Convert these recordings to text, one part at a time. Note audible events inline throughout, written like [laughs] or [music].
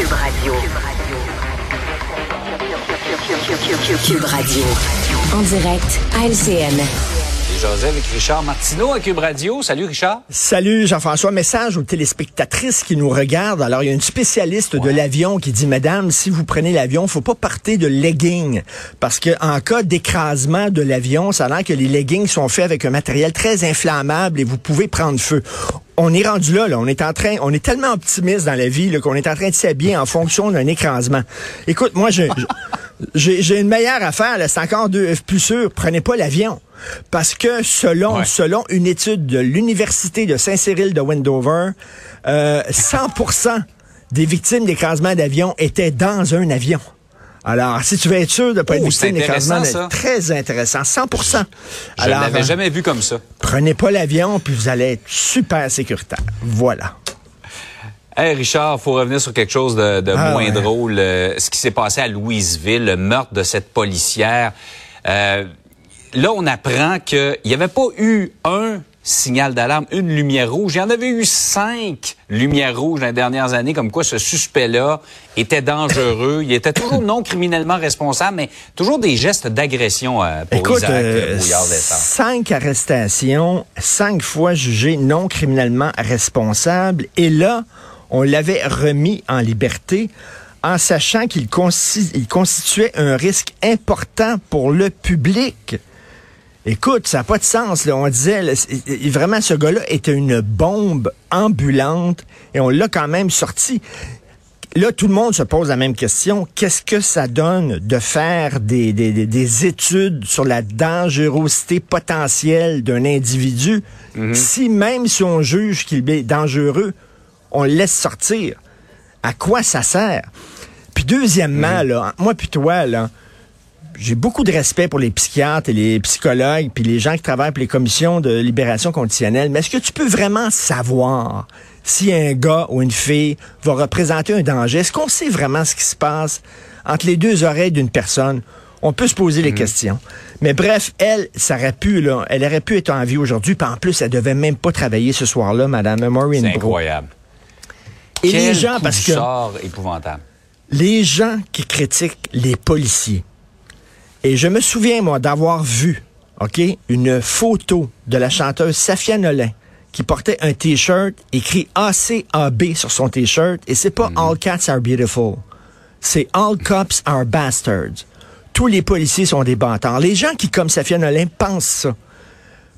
Cube Radio. Cube Radio. En direct à LCN. José avec Richard Martineau à Cube Radio. Salut Richard. Salut Jean-François. Message aux téléspectatrices qui nous regardent. Alors, il y a une spécialiste de l'avion qui dit, Madame, si vous prenez l'avion, faut pas partir de leggings. Parce que en cas d'écrasement de l'avion, ça a l'air que les leggings sont faits avec un matériel très inflammable et vous pouvez prendre feu on est rendu là, là, On est en train, on est tellement optimiste dans la vie qu'on est en train de s'habiller en fonction d'un écrasement. Écoute, moi, j'ai, j'ai une meilleure affaire. C'est encore deux, plus sûr. Prenez pas l'avion. Parce que selon, selon une étude de l'Université de Saint-Cyril de Wendover, euh, 100% des victimes d'écrasement d'avion étaient dans un avion. Alors, si tu veux être sûr de ne pas être oh, victime d'écrasement, très intéressant, 100% Je ne l'avais jamais vu comme ça. Prenez pas l'avion, puis vous allez être super sécuritaire. Voilà. Hey Richard, faut revenir sur quelque chose de, ah, moins drôle. Euh, ce qui s'est passé à Louisville, le meurtre de cette policière. Euh, là, on apprend qu'il n'y avait pas eu un signal d'alarme, une lumière rouge. Il y en avait eu cinq lumières rouges dans les dernières années, comme quoi ce suspect-là était dangereux. Il était toujours non criminellement responsable, mais toujours des gestes d'agression euh, pour Écoute, euh, Cinq arrestations, cinq fois jugé non criminellement responsable. Et là, on l'avait remis en liberté en sachant qu'il constituait un risque important pour le public. Écoute, ça n'a pas de sens. Là. On disait, vraiment, ce gars-là était une bombe ambulante et on l'a quand même sorti. Là, tout le monde se pose la même question. Qu'est-ce que ça donne de faire des, des, études sur la dangerosité potentielle d'un individu mhm. si même si on juge qu'il est dangereux, on le laisse sortir? À quoi ça sert? Puis deuxièmement, mhm. là, moi puis toi, là, j'ai beaucoup de respect pour les psychiatres et les psychologues, puis les gens qui travaillent pour les commissions de libération conditionnelle, mais est-ce que tu peux vraiment savoir si un gars ou une fille va représenter un danger? Est-ce qu'on sait vraiment ce qui se passe entre les deux oreilles d'une personne? On peut se poser les mhm. questions. Mais bref, elle, ça aurait pu, là, elle aurait pu être en vie aujourd'hui, puis en plus, elle devait même pas travailler ce soir-là, Madame Maureen C'est incroyable. Et les gens, parce que... épouvantable. Les gens qui critiquent les policiers, et je me souviens, moi, d'avoir vu, OK, une photo de la chanteuse Safia Nolin qui portait un T-shirt écrit ACAB sur son T-shirt. Et c'est pas mm. All Cats are beautiful. C'est All Cops are bastards. Tous les policiers sont des bâtards. Les gens qui, comme Safia Nolin, pensent ça.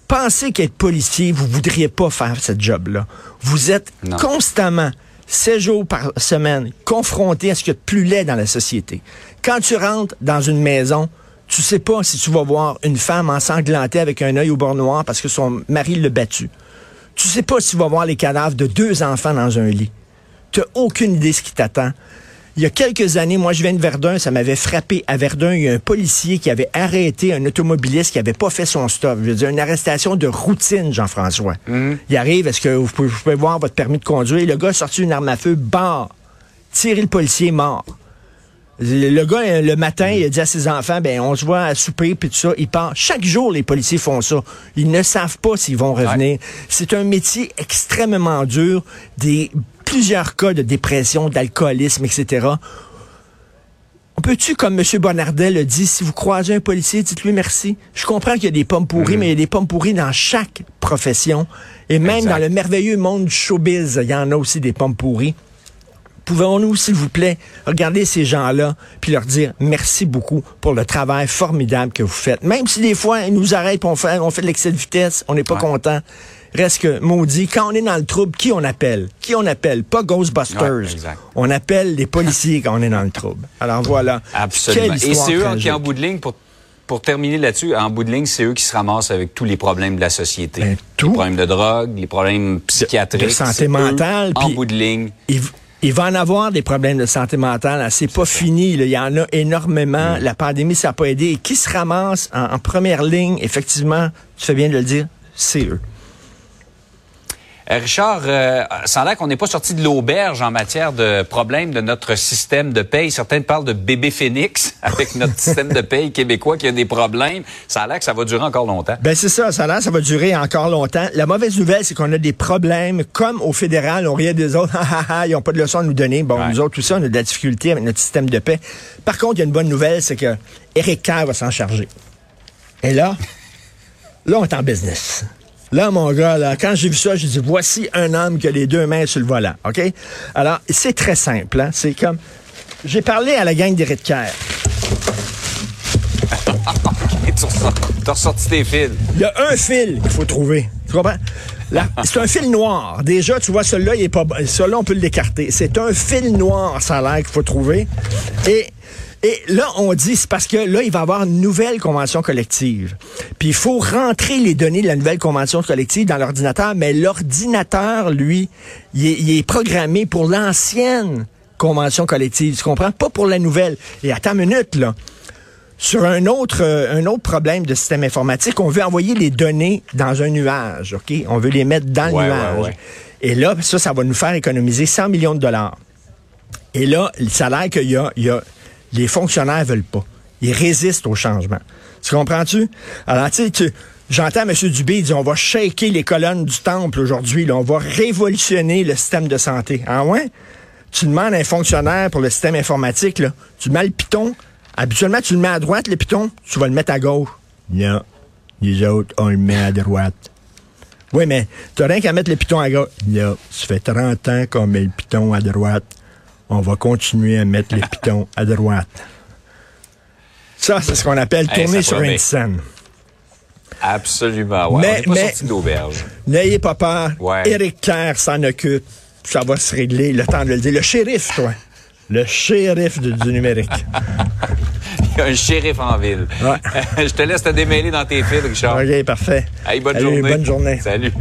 Pensez qu'être policier, vous voudriez pas faire ce job-là. Vous êtes constamment 16 jours par semaine confronté à ce qu'il y a de plus laid dans la société. Quand tu rentres dans une maison, tu sais pas si tu vas voir une femme ensanglantée avec un œil au bord noir parce que son mari l'a battu. Tu sais pas si tu vas voir les cadavres de deux enfants dans un lit. Tu n'as aucune idée de ce qui t'attend. Il y a quelques années, moi je viens de Verdun, ça m'avait frappé. À Verdun, il y a un policier qui avait arrêté un automobiliste qui avait pas fait son stop. Je veux dire, une arrestation de routine, Jean-François. Mhm. Il arrive, est-ce que vous pouvez, voir votre permis de conduire? Le gars a sorti une arme à feu, barre, tiré le policier, mort. Le gars, euh, le matin, il a dit à ses enfants, ben, on se voit à souper, puis tout ça. Il part. Chaque jour, les policiers font ça. Ils ne savent pas s'ils vont revenir. C'est un métier extrêmement dur. Des plusieurs cas de dépression, d'alcoolisme, etc. On peut-tu, comme M. Bonardet le dit, si vous croisez un policier, dites-lui merci. Je comprends qu'il y a des pommes pourries, mhm. mais il y a des pommes pourries dans chaque profession. Et même dans le merveilleux monde du showbiz, il y en a aussi des pommes pourries. Pouvons-nous, s'il vous plaît, regarder ces gens-là puis leur dire merci beaucoup pour le travail formidable que vous faites? Même si des fois, ils nous arrêtent, on fait, on fait de l'excès de vitesse, on n'est pas content. Reste que, maudit, quand on est dans le trouble, qui on appelle? Qui on appelle? Pas Ghostbusters. on appelle les policiers quand on est dans le trouble. Alors voilà. Absolument. Et c'est eux qui, en bout de ligne, pour pour terminer là-dessus, en bout de ligne, c'est eux qui se ramassent avec tous les problèmes de la société. Ben, les problèmes de drogue, les problèmes psychiatriques. De, santé mentale. En bout de ligne. Il va en avoir des problèmes de santé mentale. C'est pas fini. Il y en a énormément. Mm. La pandémie, ça n'a pas aidé. Et qui se ramasse en, première ligne, effectivement, tu fais bien de le dire, c'est eux. Euh, Richard, euh, a l'air qu'on n'est pas sorti de l'auberge en matière de problèmes de notre système de paye. Certains parlent de bébé phénix [laughs] avec notre système de paye québécois qui a des problèmes. Ça a l'air que ça va durer encore longtemps. Ben c'est ça, ça a l'air que ça va durer encore longtemps. La mauvaise nouvelle, c'est qu'on a des problèmes, comme au fédéral, on riait des autres, [laughs] ils n'ont pas de leçons à nous donner. Bon, nous autres, tout ça, on a de la difficulté avec notre système de paix. Par contre, il y a une bonne nouvelle, c'est que Eric Kerr va s'en charger. Et là, là, on est en business. Là, mon gars, là, quand j'ai vu ça, j'ai dit, voici un homme qui a les deux mains sur le volant, OK? Alors, c'est très simple, hein? C'est comme... J'ai parlé à la gang d'Éric Kerr. tu as ressorti tes fils. Il y a un fil qu'il faut trouver. Tu comprends? [laughs] C'est un fil noir. Déjà, tu vois, celui-là, il est pas Celui-là, on peut l'écarter. C'est un fil noir, ça a l'air qu'il faut trouver. Et et là, on dit, c'est parce que là, il va y avoir une nouvelle convention collective. Puis il faut rentrer les données de la nouvelle convention collective dans l'ordinateur, mais l'ordinateur, lui, il est, programmé pour l'ancienne convention collective. Tu comprends? Pas pour la nouvelle. Et à ta minute, là. Sur un autre, euh, un autre problème de système informatique, on veut envoyer les données dans un nuage, OK? On veut les mettre dans le nuage. Et là, ça, ça va nous faire économiser 100 millions de dollars. Et là, ça a l'air qu'il y a, il y a les fonctionnaires veulent pas. Ils résistent au changement. Tu comprends-tu? Alors, tu sais, j'entends M. Dubé dire on va shaker les colonnes du temple aujourd'hui, on va révolutionner le système de santé. Ah ouais? Tu demandes à un fonctionnaire pour le système informatique, là, tu mets le piton. Habituellement, tu le mets à droite, le piton, tu vas le mettre à gauche. Non. Les autres, on le met à droite. Oui, mais tu rien qu'à mettre le piton à gauche. Non. Ça fait 30 ans qu'on met le piton à droite on va continuer à mettre les [laughs] pitons à droite. Ça, c'est ce qu'on appelle tourner sur une scène. Absolument, ouais. Mais. N'ayez pas peur. Éric Kerr s'en occupe. Ça va se régler. Le temps de le dire. Le shérif, toi. Le shérif du, numérique. [laughs] Il y a un shérif en ville. [laughs] Je te laisse te démêler dans tes fils, Richard. OK, parfait. bonne journée. Bonne journée. Salut.